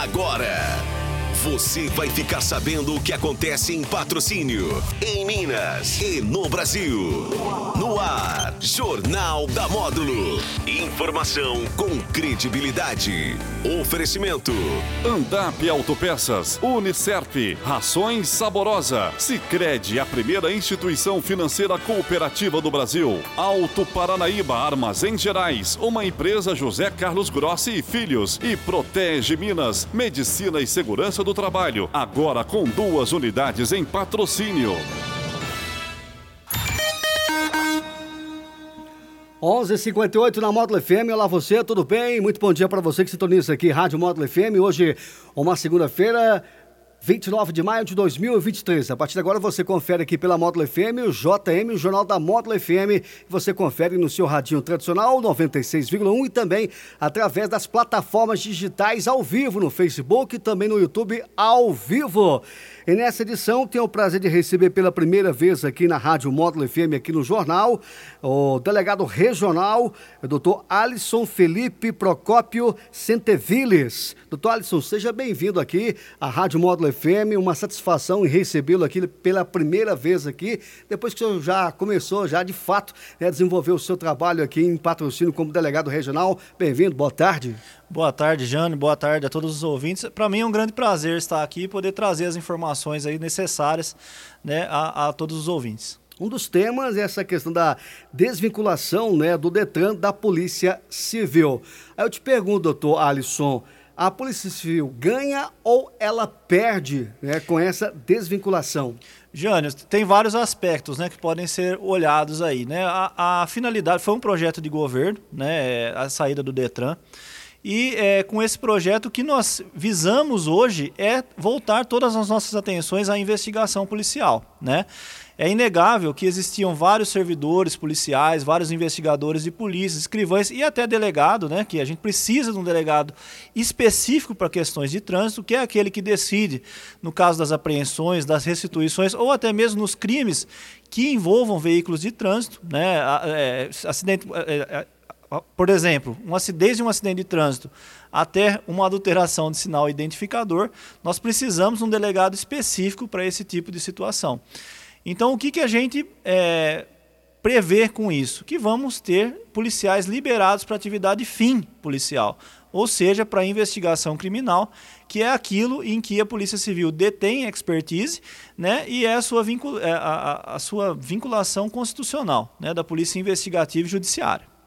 Agora. Você vai ficar sabendo o que acontece em patrocínio, em Minas e no Brasil. No ar, Jornal da Módulo. Informação com credibilidade. Oferecimento. Andap Autopeças, Unicerp, Rações Saborosa, Sicredi, a primeira instituição financeira cooperativa do Brasil. Alto Paranaíba Armazém Gerais, uma empresa José Carlos Grossi e Filhos e Protege Minas, Medicina e Segurança do Trabalho, agora com duas unidades em patrocínio. 11:58 na Módulo FM. Olá você, tudo bem? Muito bom dia para você que sintoniza aqui Rádio Módulo FM. Hoje, uma segunda-feira, 29 de maio de 2023. A partir de agora você confere aqui pela Módulo FM, o JM, o Jornal da Módulo FM. Você confere no seu radinho tradicional 96,1 e também através das plataformas digitais ao vivo no Facebook e também no YouTube ao vivo. E nessa edição tenho o prazer de receber pela primeira vez aqui na Rádio Módulo FM, aqui no jornal, o delegado regional, o doutor Alisson Felipe Procópio Centeviles. Doutor Alisson, seja bem-vindo aqui à Rádio Módulo FM, uma satisfação em recebê-lo aqui pela primeira vez aqui, depois que o senhor já começou, já de fato, né, desenvolver o seu trabalho aqui em patrocínio como delegado regional. Bem-vindo, boa tarde. Boa tarde, Jane. Boa tarde a todos os ouvintes. Para mim é um grande prazer estar aqui e poder trazer as informações aí necessárias né, a, a todos os ouvintes. Um dos temas é essa questão da desvinculação né, do Detran da Polícia Civil. Aí eu te pergunto, doutor Alisson, a Polícia Civil ganha ou ela perde né, com essa desvinculação? Jânio, tem vários aspectos né, que podem ser olhados aí. Né? A, a finalidade foi um projeto de governo, né, a saída do Detran. E é, com esse projeto, o que nós visamos hoje é voltar todas as nossas atenções à investigação policial. Né? É inegável que existiam vários servidores policiais, vários investigadores de polícia, escrivães e até delegado, né? que a gente precisa de um delegado específico para questões de trânsito, que é aquele que decide, no caso das apreensões, das restituições ou até mesmo nos crimes que envolvam veículos de trânsito, né? É, acidente. Por exemplo, um desde um acidente de trânsito até uma adulteração de sinal identificador, nós precisamos de um delegado específico para esse tipo de situação. Então, o que, que a gente é, prevê com isso? Que vamos ter policiais liberados para atividade fim policial, ou seja, para investigação criminal, que é aquilo em que a Polícia Civil detém expertise né, e é a sua, vincul é a, a, a sua vinculação constitucional né, da Polícia Investigativa e Judiciária.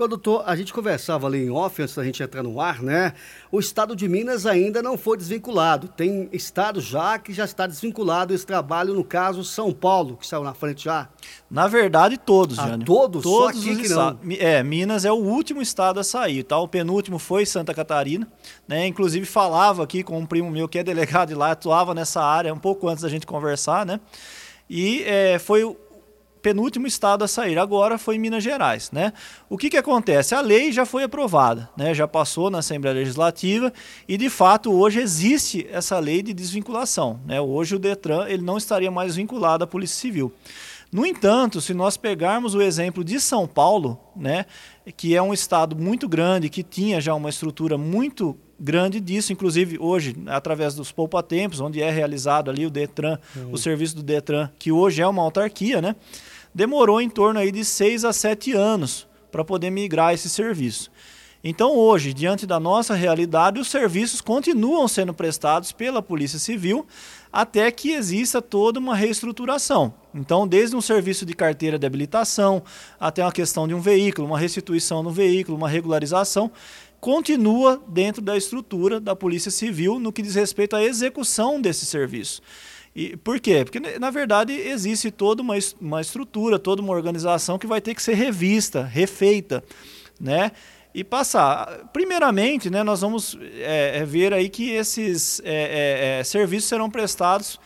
Quando doutor, a gente conversava ali em off, antes da gente entrar no ar, né? O estado de Minas ainda não foi desvinculado. Tem estado já que já está desvinculado esse trabalho, no caso São Paulo, que saiu na frente já. Na verdade, todos, ah, Jânio. Todos? Todos Só aqui que não. É, Minas é o último estado a sair, tá? O penúltimo foi Santa Catarina, né? Inclusive falava aqui com um primo meu que é delegado de lá, atuava nessa área um pouco antes da gente conversar, né? E é, foi penúltimo estado a sair. Agora foi Minas Gerais. Né? O que, que acontece? A lei já foi aprovada, né? já passou na Assembleia Legislativa e, de fato, hoje existe essa lei de desvinculação. Né? Hoje o Detran ele não estaria mais vinculado à Polícia Civil. No entanto, se nós pegarmos o exemplo de São Paulo, né, que é um estado muito grande, que tinha já uma estrutura muito grande disso, inclusive hoje, através dos poupatempos, onde é realizado ali o Detran, uhum. o serviço do Detran, que hoje é uma autarquia, né? Demorou em torno aí de seis a sete anos para poder migrar esse serviço. Então, hoje, diante da nossa realidade, os serviços continuam sendo prestados pela Polícia Civil até que exista toda uma reestruturação. Então, desde um serviço de carteira de habilitação até uma questão de um veículo, uma restituição do veículo, uma regularização, continua dentro da estrutura da Polícia Civil no que diz respeito à execução desse serviço. E por quê? Porque, na verdade, existe toda uma, uma estrutura, toda uma organização que vai ter que ser revista, refeita, né? E passar. Primeiramente, né, nós vamos é, é ver aí que esses é, é, é, serviços serão prestados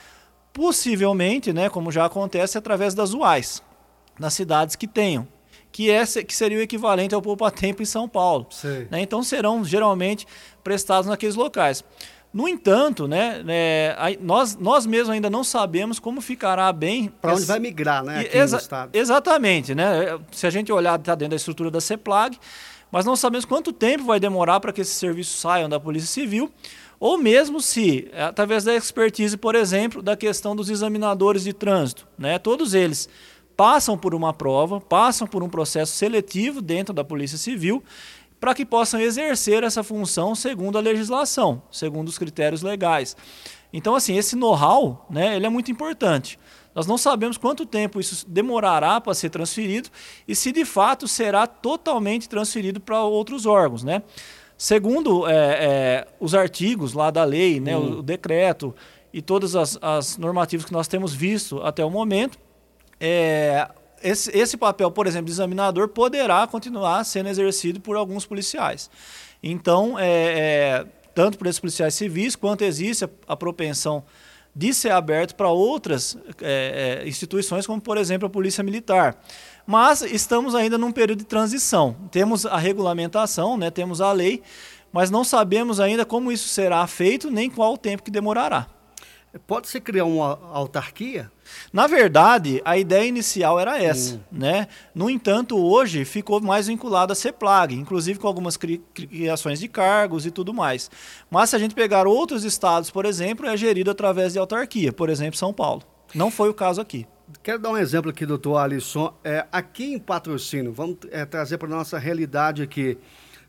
possivelmente, né, como já acontece, através das UAIs, nas cidades que tenham que, é, que seria o equivalente ao Poupa Tempo em São Paulo. Né? Então serão geralmente prestados naqueles locais. No entanto, né, é, nós, nós mesmos ainda não sabemos como ficará bem. Para onde vai migrar, né? Exa exatamente, né? Se a gente olhar, está dentro da estrutura da CEPLAG, mas não sabemos quanto tempo vai demorar para que esses serviços saiam da Polícia Civil, ou mesmo se, através da expertise, por exemplo, da questão dos examinadores de trânsito, né? todos eles passam por uma prova, passam por um processo seletivo dentro da Polícia Civil, para que possam exercer essa função segundo a legislação, segundo os critérios legais. Então, assim, esse know-how, né, ele é muito importante. Nós não sabemos quanto tempo isso demorará para ser transferido e se de fato será totalmente transferido para outros órgãos, né? Segundo é, é, os artigos lá da lei, né, hum. o, o, decreto e todas as, as normativas que nós temos visto até o momento, é, esse, esse papel, por exemplo, de examinador poderá continuar sendo exercido por alguns policiais. Então, é, é, tanto por esses policiais civis, quanto existe a, a propensão de ser aberto para outras é, é, instituições, como, por exemplo, a Polícia Militar. Mas estamos ainda num período de transição. Temos a regulamentação, né, temos a lei, mas não sabemos ainda como isso será feito, nem qual o tempo que demorará. Pode-se criar uma autarquia? Na verdade, a ideia inicial era essa, hum. né? No entanto, hoje ficou mais vinculado a CEPLAG, inclusive com algumas cri criações de cargos e tudo mais. Mas se a gente pegar outros estados, por exemplo, é gerido através de autarquia, por exemplo, São Paulo. Não foi o caso aqui. Quero dar um exemplo aqui, doutor Alisson. É, aqui em patrocínio, vamos é, trazer para a nossa realidade aqui.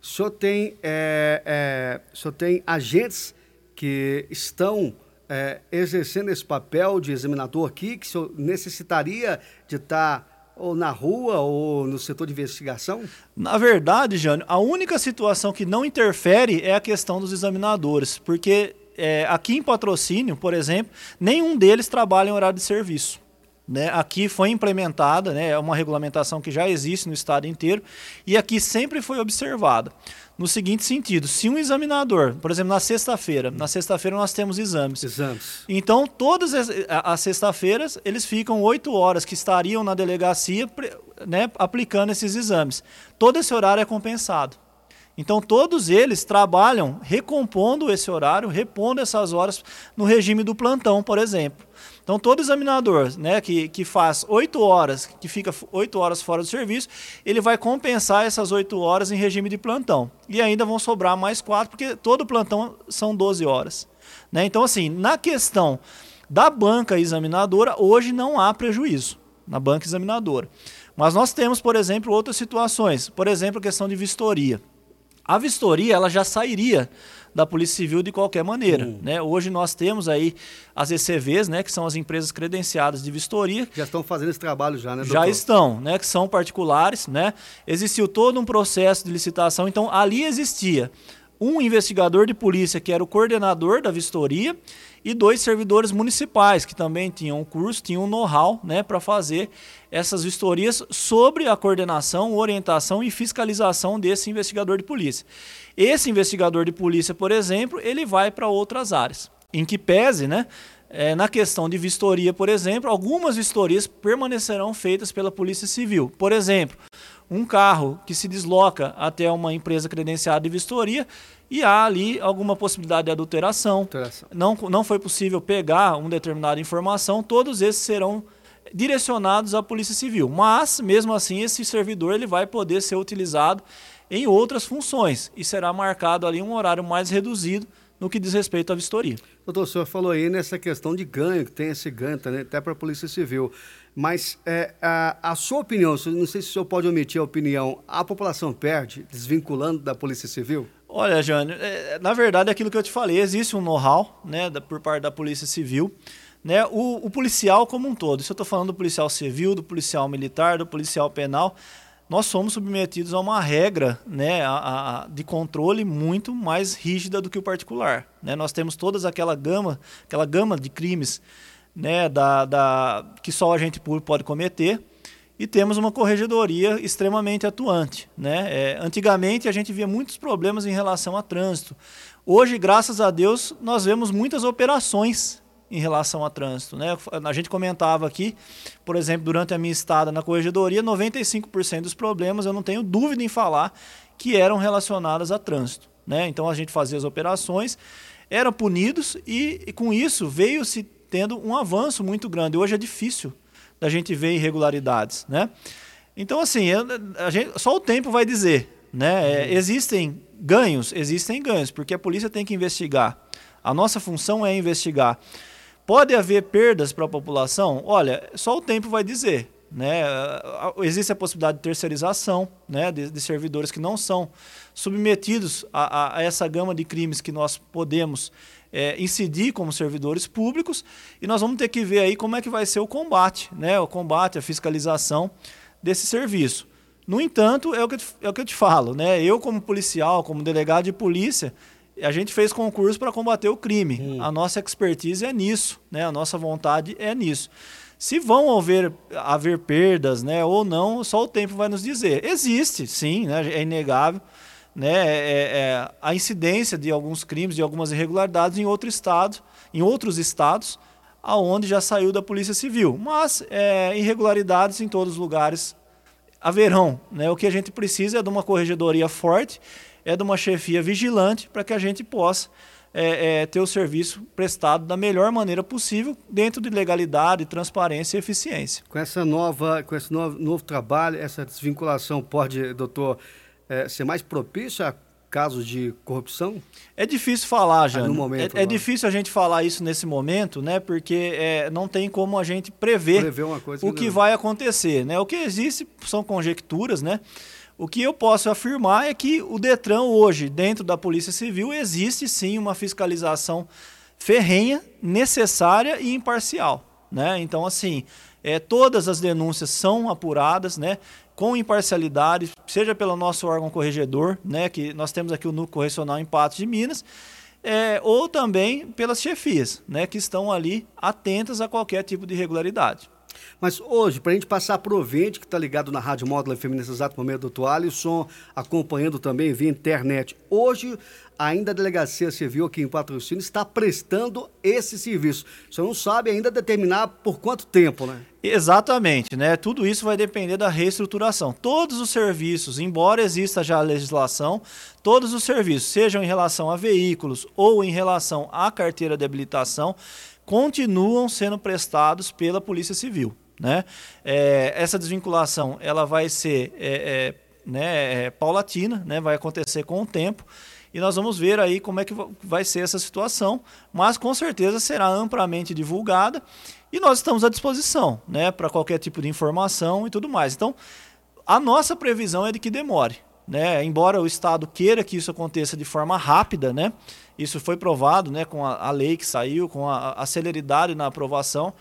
O senhor tem, é, é, o senhor tem agentes que estão é, exercendo esse papel de examinador aqui, que necessitaria de estar ou na rua ou no setor de investigação? Na verdade, Jânio, a única situação que não interfere é a questão dos examinadores, porque é, aqui em patrocínio, por exemplo, nenhum deles trabalha em horário de serviço. Né? Aqui foi implementada, né, é uma regulamentação que já existe no estado inteiro, e aqui sempre foi observada no seguinte sentido: se um examinador, por exemplo, na sexta-feira, na sexta-feira nós temos exames. Exames. Então, todas as, as sexta-feiras, eles ficam oito horas que estariam na delegacia né, aplicando esses exames. Todo esse horário é compensado. Então, todos eles trabalham recompondo esse horário, repondo essas horas no regime do plantão, por exemplo. Então, todo examinador né, que, que faz oito horas, que fica oito horas fora do serviço, ele vai compensar essas oito horas em regime de plantão. E ainda vão sobrar mais quatro, porque todo plantão são 12 horas. Né? Então, assim, na questão da banca examinadora, hoje não há prejuízo na banca examinadora. Mas nós temos, por exemplo, outras situações. Por exemplo, a questão de vistoria. A vistoria ela já sairia da Polícia Civil de qualquer maneira. Hum. Né? Hoje nós temos aí as ECVs, né, que são as empresas credenciadas de vistoria. Já estão fazendo esse trabalho já, né, doutor? Já estão, né, que são particulares. Né? Existiu todo um processo de licitação, então ali existia um investigador de polícia que era o coordenador da vistoria e dois servidores municipais que também tinham um curso, tinham um know-how né, para fazer essas vistorias sobre a coordenação, orientação e fiscalização desse investigador de polícia. Esse investigador de polícia, por exemplo, ele vai para outras áreas, em que pese, né, é, na questão de vistoria, por exemplo, algumas vistorias permanecerão feitas pela Polícia Civil. Por exemplo, um carro que se desloca até uma empresa credenciada de vistoria e há ali alguma possibilidade de adulteração. adulteração. Não, não foi possível pegar uma determinada informação, todos esses serão direcionados à Polícia Civil. Mas, mesmo assim, esse servidor ele vai poder ser utilizado em outras funções e será marcado ali um horário mais reduzido no que diz respeito à vistoria. Doutor, o senhor falou aí nessa questão de ganho, que tem esse ganho até para a Polícia Civil. Mas é, a, a, sua opinião, não sei se o senhor pode omitir a opinião, a população perde desvinculando da Polícia Civil? Olha, Jânio, é, na verdade é aquilo que eu te falei, existe um know-how né, por parte da Polícia Civil. Né, o, o policial como um todo, se eu estou falando do policial civil, do policial militar, do policial penal, nós somos submetidos a uma regra né, a, a, de controle muito mais rígida do que o particular. Né? Nós temos todas aquela gama, aquela gama de crimes né, da, da, que só o agente público pode cometer e temos uma corregedoria extremamente atuante. Né? É, antigamente a gente via muitos problemas em relação a trânsito. Hoje, graças a Deus, nós vemos muitas operações em relação a trânsito. Né? A gente comentava aqui, por exemplo, durante a minha estada na corregedoria, 95% dos problemas, eu não tenho dúvida em falar, que eram relacionados a trânsito. Né? Então a gente fazia as operações, eram punidos e, e com isso veio-se tendo um avanço muito grande. Hoje é difícil da gente ver irregularidades. Né? Então, assim, a gente, só o tempo vai dizer Né? É, existem ganhos, existem ganhos, porque a polícia tem que investigar. A nossa função é investigar. Pode haver perdas para a população? Olha, só o tempo vai dizer. Né? Existe a possibilidade de terceirização né? de, de servidores que não são submetidos a, a, essa gama de crimes que nós podemos é, incidir como servidores públicos e nós vamos ter que ver aí como é que vai ser o combate, né? o combate, a fiscalização desse serviço. No entanto, é o que eu te, é o que eu te falo, né? eu como policial, como delegado de polícia, a gente fez concurso para combater o crime. Hum. A nossa expertise é nisso, né? A nossa vontade é nisso. Se vão haver, haver perdas, né, ou não, só o tempo vai nos dizer. Existe, sim, né, é inegável, né, é, é, a incidência de alguns crimes, de algumas irregularidades em outro estado, em outros estados, aonde já saiu da Polícia Civil. Mas é, irregularidades em todos os lugares haverão. Né? O que a gente precisa é de uma corregedoria forte é de uma chefia vigilante para que a gente possa é, é, ter o serviço prestado da melhor maneira possível, dentro de legalidade, transparência e eficiência. Com essa nova, com esse novo, novo trabalho, essa desvinculação pode, doutor, é, ser mais propícia a casos de corrupção? É difícil falar, já. é, é difícil a gente falar isso nesse momento, né? Porque é, não tem como a gente prever, prever o que, que vai acontecer, né? O que existe são conjecturas, né? O que eu posso afirmar é que o Detran hoje, dentro da Polícia Civil, existe sim uma fiscalização ferrenha, necessária e imparcial. Né? Então, assim, é, todas as denúncias são apuradas né, com imparcialidade, seja pelo nosso órgão corregedor, né, que nós temos aqui o Núcleo Correcional em Patos de Minas, é, ou também pelas chefias, né, que estão ali atentas a qualquer tipo de irregularidade. Mas hoje, para a gente passar para o ouvinte que está ligado na Rádio Módulo FM nesse exato momento, doutor Alisson, acompanhando também via internet. Hoje, ainda a Delegacia Civil aqui em Patrocínio está prestando esse serviço. Você não sabe ainda determinar por quanto tempo, né? Exatamente, né? Tudo isso vai depender da reestruturação. Todos os serviços, embora exista já a legislação, todos os serviços, sejam em relação a veículos ou em relação à carteira de habilitação, continuam sendo prestados pela Polícia Civil. Né? É, essa desvinculação ela vai ser é, é, né, é, paulatina, né? vai acontecer com o tempo e nós vamos ver aí como é que vai ser essa situação, mas com certeza será amplamente divulgada e nós estamos à disposição né, para qualquer tipo de informação e tudo mais. Então, a nossa previsão é de que demore. Né? Embora o Estado queira que isso aconteça de forma rápida, né? Isso foi provado né, com a, a lei que saiu, com a, a celeridade na aprovação.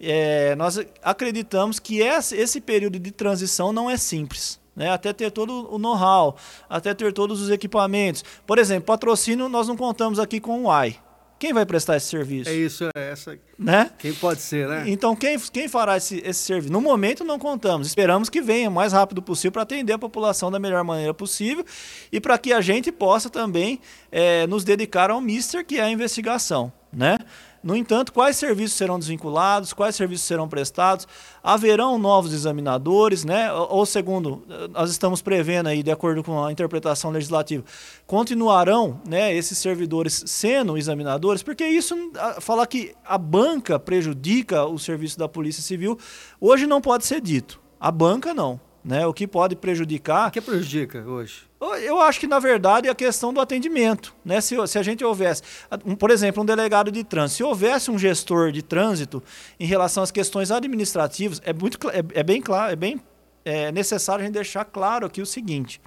É, nós acreditamos que esse, período de transição não é simples. Né, até ter todo o know-how, até ter todos os equipamentos. Por exemplo, patrocínio, nós não contamos aqui com o AI. Quem vai prestar esse serviço? É isso, é essa. Né? Quem pode ser, né? Então, quem, quem fará esse, esse serviço? No momento, não contamos. Esperamos que venha o mais rápido possível para atender a população da melhor maneira possível e para que a gente possa também é, nos dedicar ao Mister, que é a investigação, né? No entanto, quais serviços serão desvinculados, quais serviços serão prestados, haverão novos examinadores, né? ou segundo, nós estamos prevendo aí, de acordo com a interpretação legislativa, continuarão né, esses servidores sendo examinadores, porque isso, falar que a banca prejudica o serviço da Polícia Civil, hoje não pode ser dito. A banca não. Né? O que pode prejudicar. O que prejudica hoje? Eu acho que, na verdade, é a questão do atendimento. Né? Se, se a gente houvesse, por exemplo, um delegado de trânsito, se houvesse um gestor de trânsito em relação às questões administrativas, é, muito, é, é bem claro, é bem é necessário a gente deixar claro aqui o seguinte: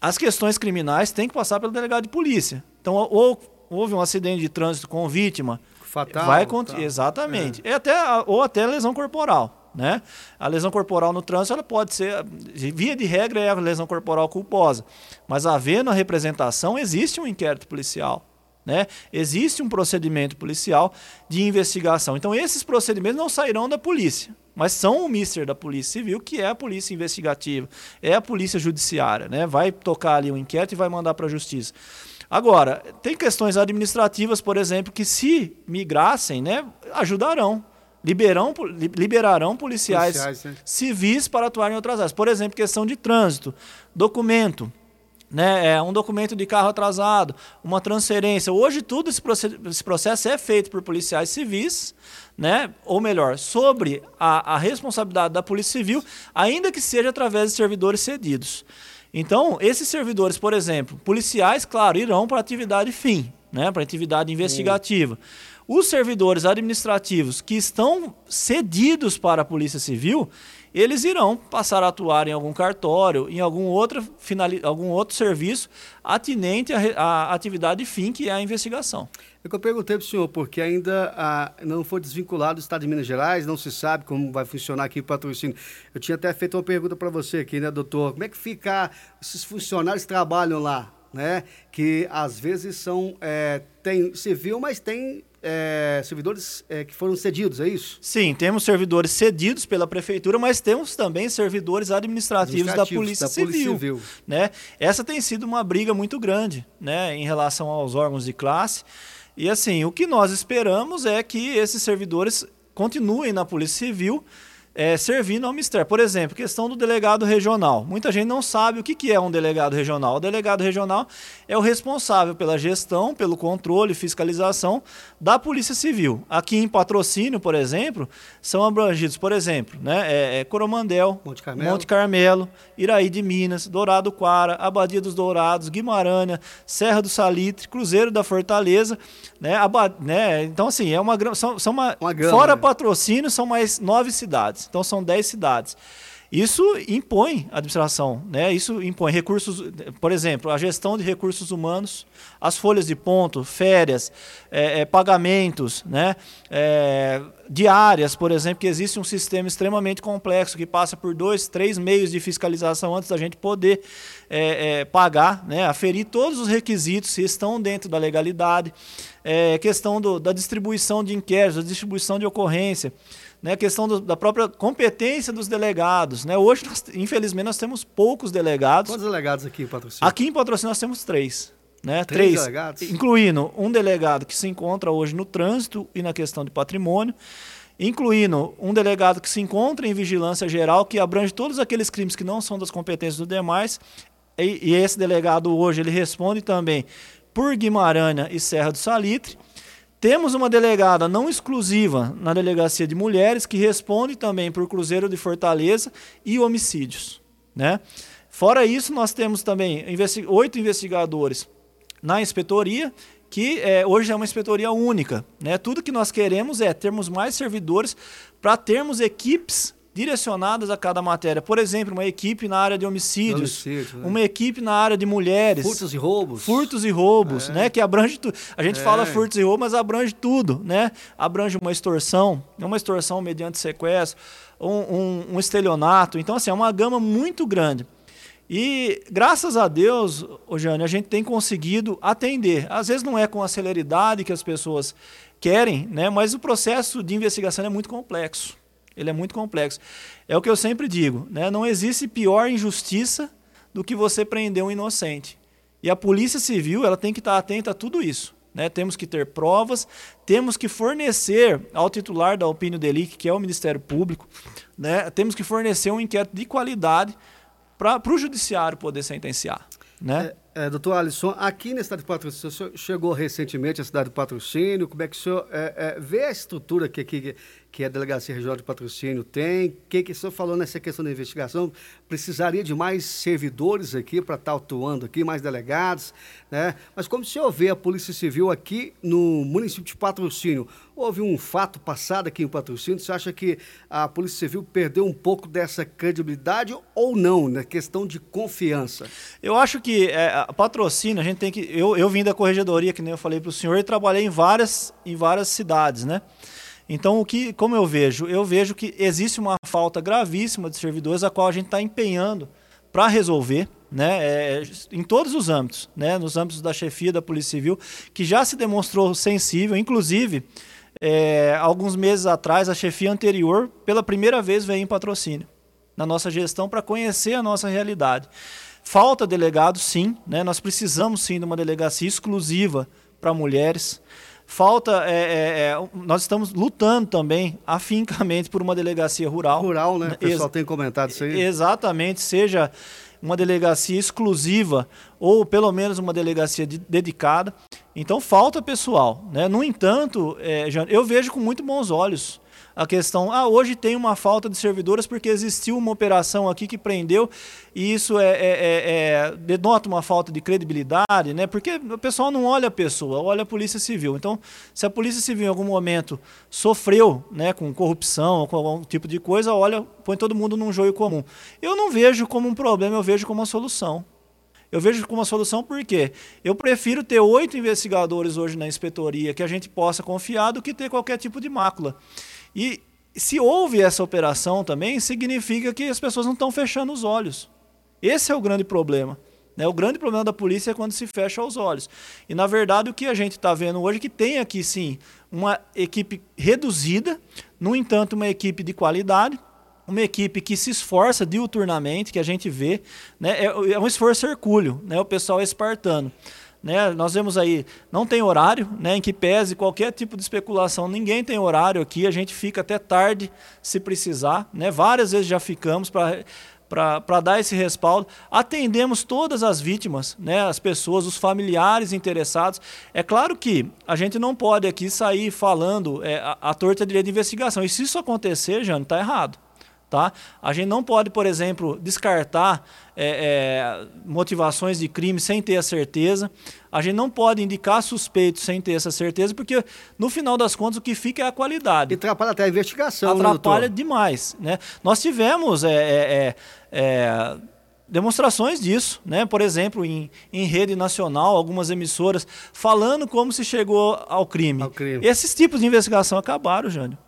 as questões criminais têm que passar pelo delegado de polícia. Então, ou houve um acidente de trânsito com vítima, fatal, vai exatamente, é. até ou até lesão corporal. Né? A lesão corporal no trânsito ela pode ser, via de regra, é a lesão corporal culposa. Mas havendo a representação, existe um inquérito policial. Né? Existe um procedimento policial de investigação. Então, esses procedimentos não sairão da polícia, mas são o mister da Polícia Civil, que é a polícia investigativa, é a polícia judiciária. Né? Vai tocar ali o um inquérito e vai mandar para a justiça. Agora, tem questões administrativas, por exemplo, que se migrassem, né, ajudarão liberarão, liberarão policiais, policiais né? civis para atuar em outras áreas. Por exemplo, questão de trânsito, documento. Né, é um documento de carro atrasado, uma transferência. Hoje tudo esse, esse processo é feito por policiais civis, né, ou melhor, sobre a, a responsabilidade da Polícia Civil, ainda que seja através de servidores cedidos. Então, esses servidores, por exemplo, policiais, claro, irão para atividade fim, né, para atividade investigativa. Os servidores administrativos que estão cedidos para a Polícia Civil, eles irão passar a atuar em algum cartório, em algum outro, algum outro serviço atinente à, atividade fim, que é a investigação. É que eu perguntei para o senhor, porque ainda ah, não foi desvinculado o Estado de Minas Gerais, não se sabe como vai funcionar aqui o patrocínio. Eu tinha até feito uma pergunta para você aqui, né, doutor? Como é que fica, esses funcionários trabalham lá, né? Que às vezes são, é, tem civil, mas tem é, servidores é, que foram cedidos, é isso? Sim, temos servidores cedidos pela prefeitura, mas temos também servidores administrativos, administrativos da, Polícia, da Civil, Polícia Civil. Né? Essa tem sido uma briga muito grande né, em relação aos órgãos de classe. E assim, o que nós esperamos é que esses servidores continuem na Polícia Civil é, servindo ao Ministério. Por exemplo, questão do delegado regional. Muita gente não sabe o que, que é um delegado regional. O delegado regional é o responsável pela gestão, pelo controle e fiscalização da Polícia Civil. Aqui em patrocínio, por exemplo, são abrangidos, por exemplo, né, é, é Coromandel, Monte Carmelo. Monte Carmelo, Iraí de Minas, Dourado Quara, Abadia dos Dourados, Guimarães, Serra do Salitre, Cruzeiro da Fortaleza, né, Abad, né, então assim, é uma são, são uma, uma gama, fora né? patrocínio são mais nove cidades. Então são 10 cidades. Isso impõe administração, né? Isso impõe recursos, por exemplo, a gestão de recursos humanos, as folhas de ponto, férias, é, é, pagamentos, né? É, diárias, por exemplo, que existe um sistema extremamente complexo que passa por dois, três meios de fiscalização antes da gente poder é, é, pagar, né? Aferir todos os requisitos se estão dentro da legalidade, é, questão do, da distribuição de inquéritos, da distribuição de ocorrência né, questão do, da própria competência dos delegados. Né? Hoje, nós, infelizmente, nós temos poucos delegados. Quantos delegados aqui em patrocínio? Aqui em patrocínio nós temos três. Né? Três, três delegados? Incluindo um delegado que se encontra hoje no trânsito e na questão de patrimônio, incluindo um delegado que se encontra em vigilância geral, que abrange todos aqueles crimes que não são das competências dos demais, e, e esse delegado hoje ele responde também por Guimarães e Serra do Salitre, temos uma delegada não exclusiva na delegacia de mulheres que responde também por Cruzeiro de Fortaleza e homicídios. Né? Fora isso, nós temos também oito investigadores na inspetoria, que é, hoje é uma inspetoria única. Né? Tudo que nós queremos é termos mais servidores para termos equipes direcionadas a cada matéria. Por exemplo, uma equipe na área de homicídios, Homicídio, né? uma equipe na área de mulheres. Furtos e roubos. Furtos e roubos, é. né? Que abrange tudo. A gente é. fala furtos e roubos, mas abrange tudo, né? Abrange uma extorsão, uma extorsão mediante sequestro, um, um, um estelionato. Então, assim, é uma gama muito grande. E graças a Deus, Jânio, a gente tem conseguido atender. Às vezes não é com a celeridade que as pessoas querem, né? mas o processo de investigação é muito complexo ele é muito complexo. É o que eu sempre digo, né? não existe pior injustiça do que você prender um inocente. E a Polícia Civil ela tem que estar atenta a tudo isso. Né? Temos que ter provas, temos que fornecer ao titular da opinião delic, que é o Ministério Público, né? temos que fornecer um inquérito de qualidade para o judiciário poder sentenciar. Né? É, é, doutor Alisson, aqui na cidade de Patrocínio, o senhor chegou recentemente à cidade de Patrocínio, como é que o senhor é, é, vê a estrutura que aqui que a Delegacia Regional de Patrocínio tem. O que, senhor falou nessa questão da investigação? Precisaria de mais servidores aqui para estar tá atuando aqui, mais delegados, né? Mas como senhor vê a Polícia Civil aqui no município de Patrocínio? Houve um fato passado aqui em Patrocínio, você acha que a Polícia Civil perdeu um pouco dessa credibilidade ou não, na questão de confiança? Eu acho que é, patrocínio, a gente tem que. Eu, eu vim da corregedoria, que nem eu falei para o senhor, e trabalhei em várias, em várias cidades, né? Então, o que, como eu vejo? Eu vejo que existe uma falta gravíssima de servidores, a qual a gente está empenhando para resolver, né, é, em todos os âmbitos, né, nos âmbitos da chefia da Polícia Civil, que já se demonstrou sensível, inclusive, é, alguns meses atrás, a chefia anterior, pela primeira vez, veio em patrocínio na nossa gestão para conhecer a nossa realidade. Falta delegado, sim, né, nós precisamos sim de uma delegacia exclusiva para mulheres. Falta, é, é, é, nós estamos lutando também afincamente por uma delegacia rural. Rural, né? O pessoal Ex tem comentado isso aí. Exatamente, seja uma delegacia exclusiva ou pelo menos uma delegacia de, dedicada. Então falta pessoal. Né? No entanto, é, eu vejo com muito bons olhos a questão, ah, hoje tem uma falta de servidoras porque existiu uma operação aqui que prendeu e isso é, é, é, é denota uma falta de credibilidade, né? Porque o pessoal não olha a pessoa, olha a Polícia Civil. Então, se a Polícia Civil em algum momento sofreu, né, com corrupção ou com algum tipo de coisa, olha, põe todo mundo num joio comum. Eu não vejo como um problema, eu vejo como uma solução. Eu vejo como uma solução porque eu prefiro ter oito investigadores hoje na inspetoria que a gente possa confiar do que ter qualquer tipo de mácula. E se houve essa operação também, significa que as pessoas não estão fechando os olhos. Esse é o grande problema. Né? O grande problema da polícia é quando se fecha os olhos. E, na verdade, o que a gente está vendo hoje é que tem aqui, sim, uma equipe reduzida, no entanto, uma equipe de qualidade, uma equipe que se esforça diuturnamente, que a gente vê, né? é, é um esforço hercúleo, né? o pessoal é espartano. Né? Nós vemos aí, não tem horário, né? em que pese qualquer tipo de especulação, ninguém tem horário aqui, a gente fica até tarde se precisar, né? várias vezes já ficamos para dar esse respaldo. Atendemos todas as vítimas, né, as pessoas, os familiares interessados. É claro que a gente não pode aqui sair falando é, a, a torta de investigação. E se isso acontecer, Jane, está errado. Tá? A gente não pode, por exemplo, descartar é, é, motivações de crime sem ter a certeza. A gente não pode indicar suspeitos sem ter essa certeza, porque no final das contas o que fica é a qualidade. E atrapalha até a investigação. Né, atrapalha né, demais. Né? Nós tivemos é, é, é, demonstrações disso, né? por exemplo, em, em rede nacional, algumas emissoras falando como se chegou ao crime. Ao crime. Esses tipos de investigação acabaram, Jânio.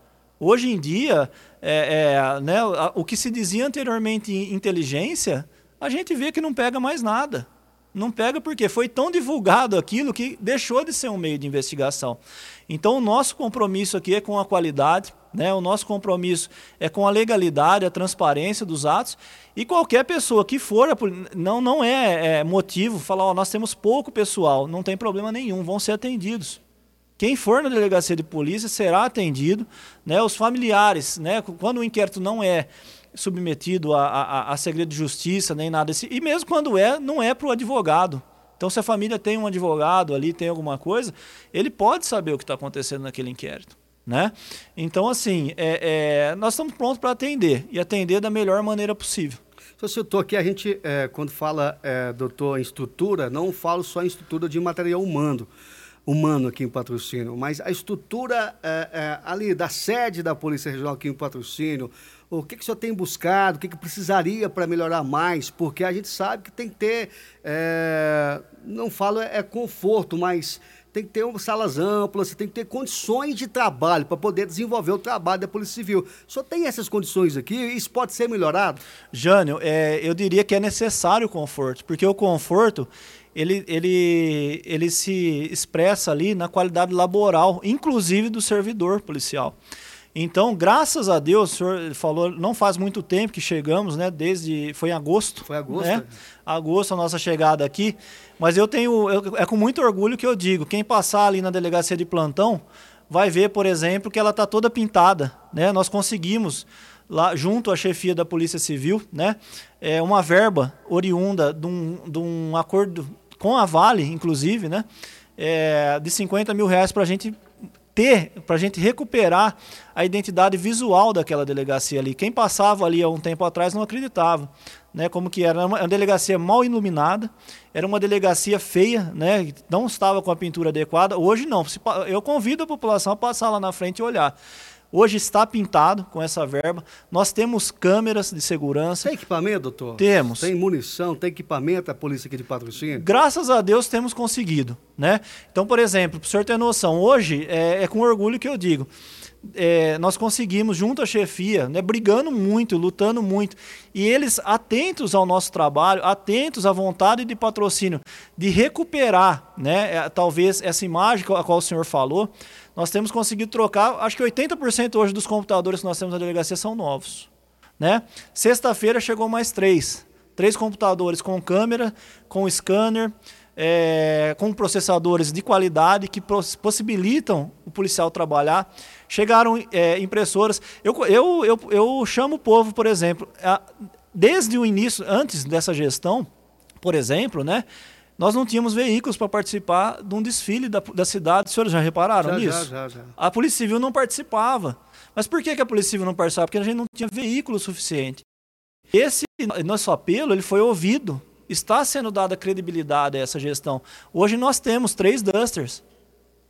Hoje em dia, é, é, né, o que se dizia anteriormente inteligência, a gente vê que não pega mais nada. Não pega porque foi tão divulgado aquilo que deixou de ser um meio de investigação. Então, o nosso compromisso aqui é com a qualidade, né? o nosso compromisso é com a legalidade, a transparência dos atos. E qualquer pessoa que for, não, não é, é motivo falar, ó, nós temos pouco pessoal, não tem problema nenhum, vão ser atendidos. Quem for na delegacia de polícia será atendido, né? Os familiares, né? Quando o inquérito não é submetido a, a, a segredo de justiça nem nada assim, e mesmo quando é, não é para o advogado. Então, se a família tem um advogado ali, tem alguma coisa, ele pode saber o que está acontecendo naquele inquérito. Né? Então, assim, é, é, nós estamos prontos para atender e atender da melhor maneira possível. Só citou aqui, a gente, é, quando fala, é, doutor, em estrutura, não falo só em estrutura de material humano humano aqui em Patrocínio, mas a estrutura é, é, ali da sede da Polícia Regional aqui em Patrocínio, o que, que o senhor tem buscado, o que, que precisaria para melhorar mais, porque a gente sabe que tem que ter, é, não falo é, é conforto, mas tem que ter salas amplas, tem que ter condições de trabalho para poder desenvolver o trabalho da Polícia Civil. Senhor tem essas condições aqui? Isso pode ser melhorado? Jânio, é, eu diria que é necessário o conforto, porque o conforto ele, ele, ele se expressa ali na qualidade laboral, inclusive do servidor policial. Então, graças a Deus, o senhor falou, não faz muito tempo que chegamos, né? Desde foi em agosto. Foi agosto. Né? Agosto a nossa chegada aqui. Mas eu tenho, eu, é com muito orgulho que eu digo, quem passar ali na delegacia de plantão vai ver, por exemplo, que ela está toda pintada, né? Nós conseguimos lá junto à chefia da Polícia Civil, né? É uma verba oriunda de um, de um acordo com a Vale, inclusive, né? É, de 50 mil reais para a gente ter, para a gente recuperar a identidade visual daquela delegacia ali. Quem passava ali há um tempo atrás não acreditava. Né, como que era, era uma, delegacia mal iluminada, era uma delegacia feia, né, não estava com a pintura adequada. Hoje não, eu convido a população a passar lá na frente e olhar. Hoje está pintado com essa verba. Nós temos câmeras de segurança. Tem equipamento, doutor? Temos. Tem munição, tem equipamento a polícia aqui de patrocínio? Graças a Deus temos conseguido. Né? Então, por exemplo, para o senhor ter noção, hoje é, é com orgulho que eu digo é, nós conseguimos, junto à chefia, né, brigando muito, lutando muito, e eles atentos ao nosso trabalho, atentos à vontade de patrocínio, de recuperar, né, é, talvez essa imagem a qual o senhor falou, nós temos conseguido trocar, acho que 80% hoje dos computadores que nós temos na delegacia são novos. Né? Sexta-feira chegou mais três. Três computadores com câmera, com scanner, é, com processadores de qualidade que possibilitam o policial trabalhar. Chegaram é, impressoras. Eu, eu, eu, eu chamo o povo, por exemplo, a, desde o início, antes dessa gestão, por exemplo, né, nós não tínhamos veículos para participar de um desfile da, da cidade. Os senhores já repararam Já, nisso? já, já, já. A Polícia Civil não participava. Mas por que, que a Polícia Civil não participava? Porque a gente não tinha veículo suficiente. Esse nosso apelo ele foi ouvido. Está sendo dada credibilidade a essa gestão. Hoje nós temos três Dusters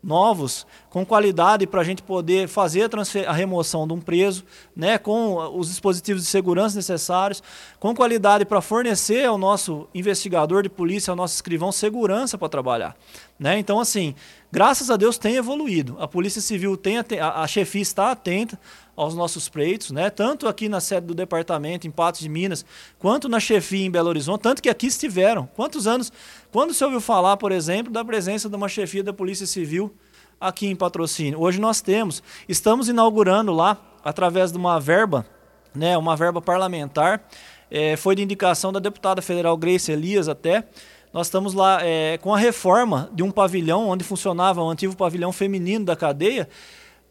novos, com qualidade para a gente poder fazer a, a remoção de um preso, né, com os dispositivos de segurança necessários, com qualidade para fornecer ao nosso investigador de polícia, ao nosso escrivão, segurança para trabalhar. Né? Então, assim, graças a Deus tem evoluído. A Polícia Civil tem, a, a chefia está atenta aos nossos pleitos, né? tanto aqui na sede do departamento, em Patos de Minas, quanto na chefia em Belo Horizonte, tanto que aqui estiveram. Quantos anos, quando você ouviu falar, por exemplo, da presença de uma chefia da Polícia Civil aqui em patrocínio? Hoje nós temos, estamos inaugurando lá, através de uma verba, né, uma verba parlamentar, eh, foi de indicação da deputada federal Grace Elias até, nós estamos lá eh, com a reforma de um pavilhão onde funcionava o antigo pavilhão feminino da cadeia,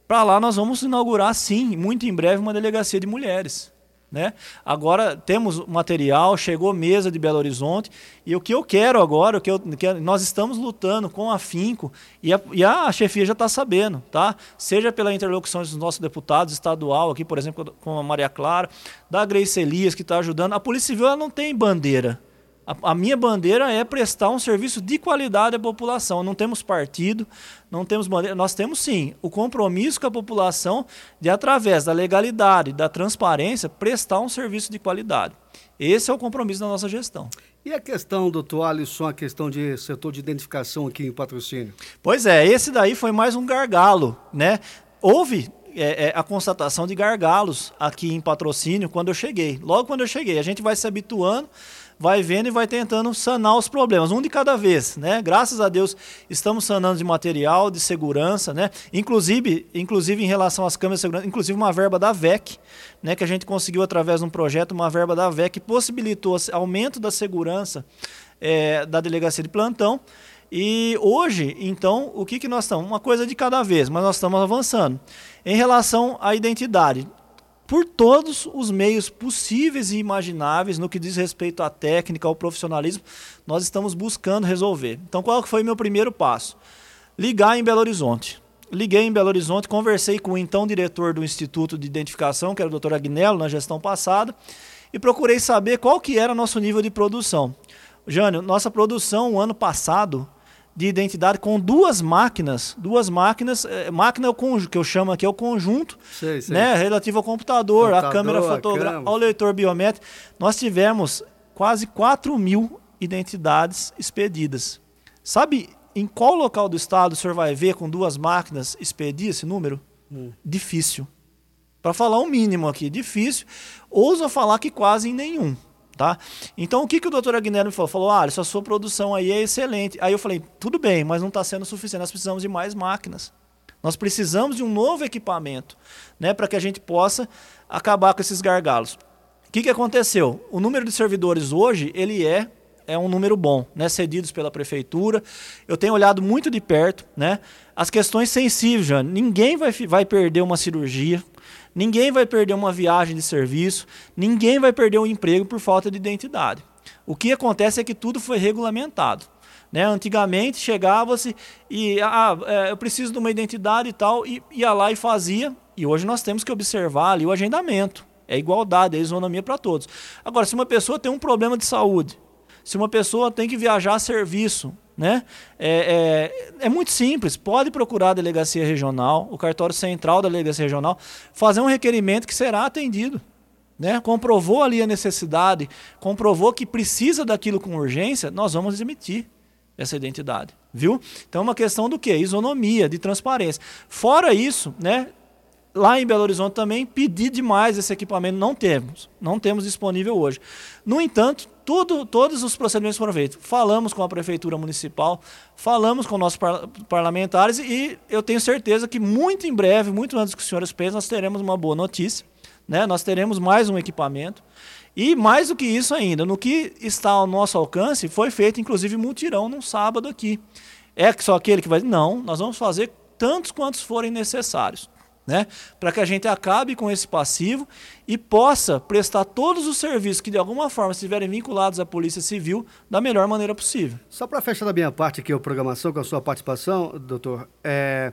para lá nós vamos inaugurar, sim, muito em breve, uma delegacia de mulheres. Né? Agora temos material, chegou mesa de Belo Horizonte, e o que eu quero agora, o que, eu, que nós estamos lutando com afinco, e a, e a chefia já está sabendo, tá? seja pela interlocução dos nossos deputados estadual, aqui, por exemplo, com a Maria Clara, da Grace Elias, que está ajudando. A Polícia Civil ela não tem bandeira. A, a minha bandeira é prestar um serviço de qualidade à população. Não temos partido, não temos bandeira. Nós temos sim o compromisso com a população de, através da legalidade, da transparência, prestar um serviço de qualidade. Esse é o compromisso da nossa gestão. E a questão, doutor Alisson, a questão de setor de identificação aqui em patrocínio? Pois é, esse daí foi mais um gargalo, né? Houve é, é, a constatação de gargalos aqui em patrocínio quando eu cheguei. Logo quando eu cheguei, a gente vai se habituando, vai vendo e vai tentando sanar os problemas, um de cada vez, né? Graças a Deus estamos sanando de material, de segurança, né? Inclusive, inclusive em relação às câmeras de segurança, inclusive uma verba da VEC, né? Que a gente conseguiu através de um projeto, uma verba da VEC que possibilitou aumento da segurança é, da delegacia de plantão. E hoje, então, o que, que nós estamos? Uma coisa de cada vez, mas nós estamos avançando. Em relação à identidade, por todos os meios possíveis e imagináveis no que diz respeito à técnica, ao profissionalismo, nós estamos buscando resolver. Então, qual foi o meu primeiro passo? Ligar em Belo Horizonte. Liguei em Belo Horizonte, conversei com o então diretor do Instituto de Identificação, que era o Dr. Agnello, na gestão passada, e procurei saber qual que era nosso nível de produção. Jânio, nossa produção o ano passado de identidade com duas máquinas, duas máquinas, é, máquina é o conjunto, que eu chamo aqui é o conjunto, Sei, sei. né, relativo ao computador, a câmera fotográfica, ao leitor biométrico, nós tivemos quase 4 mil identidades expedidas. Sabe em qual local do estado o senhor vai ver com duas máquinas expedir esse número? Difícil. Para falar um mínimo aqui, difícil. Ouso falar que quase em nenhum. Tá? Então o que, que o doutor Agnello me falou? Falou, ah, a sua produção aí é excelente. Aí eu falei, tudo bem, mas não está sendo suficiente, nós precisamos de mais máquinas. Nós precisamos de um novo equipamento né, para que a gente possa acabar com esses gargalos. O que, que aconteceu? O número de servidores hoje, ele é, é um número bom, né, cedidos pela prefeitura. Eu tenho olhado muito de perto né, as questões sensíveis, ninguém vai, vai perder uma cirurgia, Ninguém vai perder uma viagem de serviço, ninguém vai perder um emprego por falta de identidade. O que acontece é que tudo foi regulamentado. Né? Antigamente chegava-se e ah, é, eu preciso de uma identidade e tal, e ia lá e fazia. E hoje nós temos que observar ali o agendamento. É igualdade, é isonomia para todos. Agora, se uma pessoa tem um problema de saúde, se uma pessoa tem que viajar a serviço, né? É, é, é muito simples. Pode procurar a delegacia regional, o cartório central da delegacia regional, fazer um requerimento que será atendido. Né? Comprovou ali a necessidade, comprovou que precisa daquilo com urgência, nós vamos emitir essa identidade, viu? Então é uma questão do que? Isonomia, de transparência. Fora isso, né? Lá em Belo Horizonte também pedi demais esse equipamento, não temos, não temos disponível hoje. No entanto, tudo, todos os procedimentos foram feitos. Falamos com a prefeitura municipal, falamos com nossos par parlamentares e eu tenho certeza que muito em breve, muito antes que os senhores pensem, nós teremos uma boa notícia. Né? Nós teremos mais um equipamento. E mais do que isso ainda, no que está ao nosso alcance, foi feito inclusive mutirão num sábado aqui. É só aquele que vai. Não, nós vamos fazer tantos quantos forem necessários. Né? Para que a gente acabe com esse passivo e possa prestar todos os serviços que de alguma forma estiverem vinculados à Polícia Civil da melhor maneira possível. Só para fechar da minha parte aqui a programação com a sua participação, doutor, é,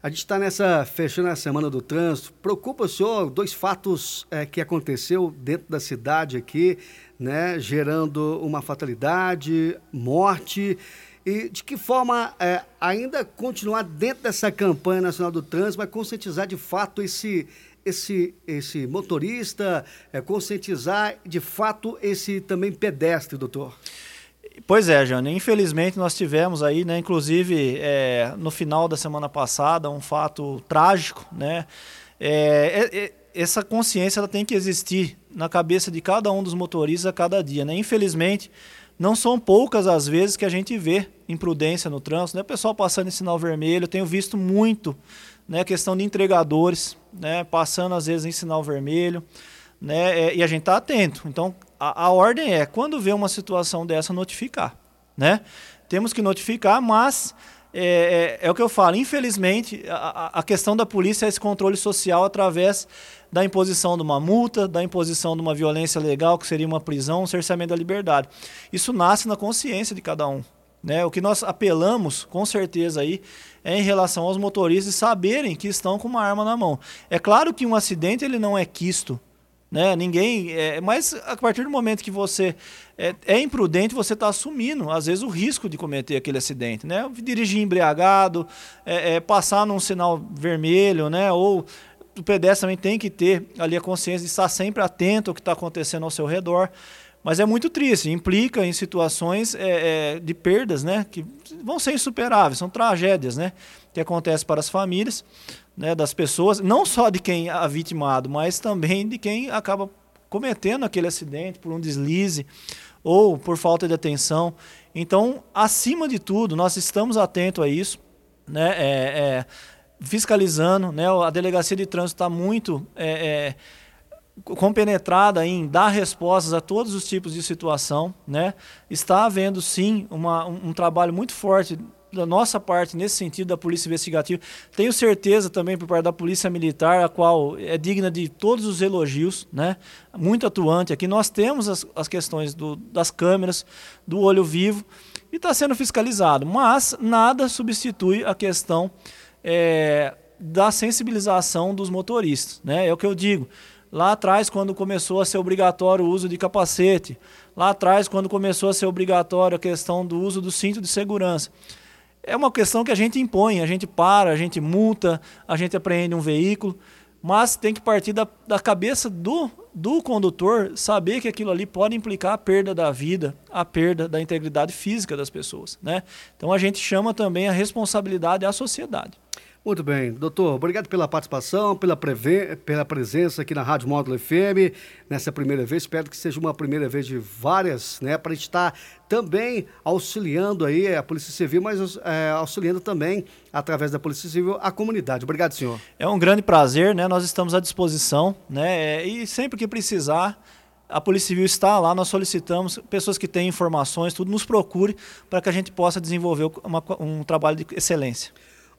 a gente está nessa fechando a semana do trânsito. Preocupa o senhor dois fatos é, que aconteceu dentro da cidade aqui, né, gerando uma fatalidade, morte. E de que forma é, ainda continuar dentro dessa campanha nacional do trânsito, mas conscientizar de fato esse, esse, esse motorista, é, conscientizar de fato esse também pedestre, doutor? Pois é, Jânio. Infelizmente nós tivemos aí, né, inclusive é, no final da semana passada, um fato trágico, né? É, é, é essa consciência ela tem que existir na cabeça de cada um dos motoristas a cada dia, né? Infelizmente não são poucas as vezes que a gente vê imprudência no trânsito, né? O pessoal passando em sinal vermelho, tenho visto muito, né? Questão de entregadores, né? Passando às vezes em sinal vermelho, né? É, e a gente está atento. Então, a, a ordem é, quando vê uma situação dessa, notificar, né? Temos que notificar, mas é, é, é, o que eu falo, infelizmente, a, a, questão da polícia é esse controle social através da imposição de uma multa, da imposição de uma violência legal, que seria uma prisão, um cerceamento da liberdade. Isso nasce na consciência de cada um. Né? O que nós apelamos, com certeza, aí, é em relação aos motoristas saberem que estão com uma arma na mão. É claro que um acidente ele não é quisto, né? Ninguém. É, mas a partir do momento que você é, é imprudente, você está assumindo, às vezes, o risco de cometer aquele acidente. Né? Dirigir embriagado, é, é, passar num sinal vermelho, né? Ou o pedestre também tem que ter ali a consciência de estar sempre atento ao que está acontecendo ao seu redor. Mas é muito triste, implica em situações é, é, de perdas, né? Que vão ser insuperáveis, são tragédias, né? Que acontecem para as famílias né, das pessoas, não só de quem é vitimado, mas também de quem acaba cometendo aquele acidente por um deslize ou por falta de atenção. Então, acima de tudo, nós estamos atentos a isso, né, é, é, fiscalizando. Né, a delegacia de trânsito está muito é, é compenetrada em dar respostas a todos os tipos de situação. Né, está havendo, sim, uma, um, um trabalho muito forte da nossa parte, nesse sentido, da Polícia Investigativa. Tenho certeza também por parte da Polícia Militar, a qual é digna de todos os elogios, né? muito atuante. Aqui nós temos as, as questões do, das câmeras, do olho vivo, e está sendo fiscalizado. Mas nada substitui a questão é, da sensibilização dos motoristas. Né? É o que eu digo. Lá atrás, quando começou a ser obrigatório o uso de capacete, lá atrás, quando começou a ser obrigatório a questão do uso do cinto de segurança, é uma questão que a gente impõe, a gente para, a gente multa, a gente apreende um veículo, mas tem que partir da, da cabeça do, do condutor saber que aquilo ali pode implicar a perda da vida, a perda da integridade física das pessoas. Né? Então a gente chama também a responsabilidade à sociedade. Muito bem. Doutor, obrigado pela participação, pela, preve... pela presença aqui na Rádio Módulo FM nessa primeira vez. Espero que seja uma primeira vez de várias, né? Para estar também auxiliando aí a Polícia Civil, mas é, auxiliando também, através da Polícia Civil, a comunidade. Obrigado, senhor. É um grande prazer, né? Nós estamos à disposição, né? E sempre que precisar, a Polícia Civil está lá, nós solicitamos pessoas que têm informações, tudo, nos procure para que a gente possa desenvolver uma, um trabalho de excelência.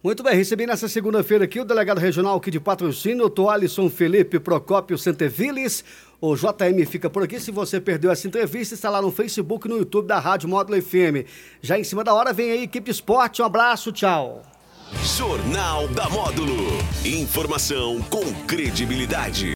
Muito bem, recebi nessa segunda-feira aqui o delegado regional aqui de patrocínio, o Alisson Felipe Procópio Centeviles. O JM fica por aqui. Se você perdeu essa entrevista, está lá no Facebook e no YouTube da Rádio Módulo FM. Já em cima da hora vem aí, equipe esporte. Um abraço, tchau. Jornal da Módulo. Informação com credibilidade.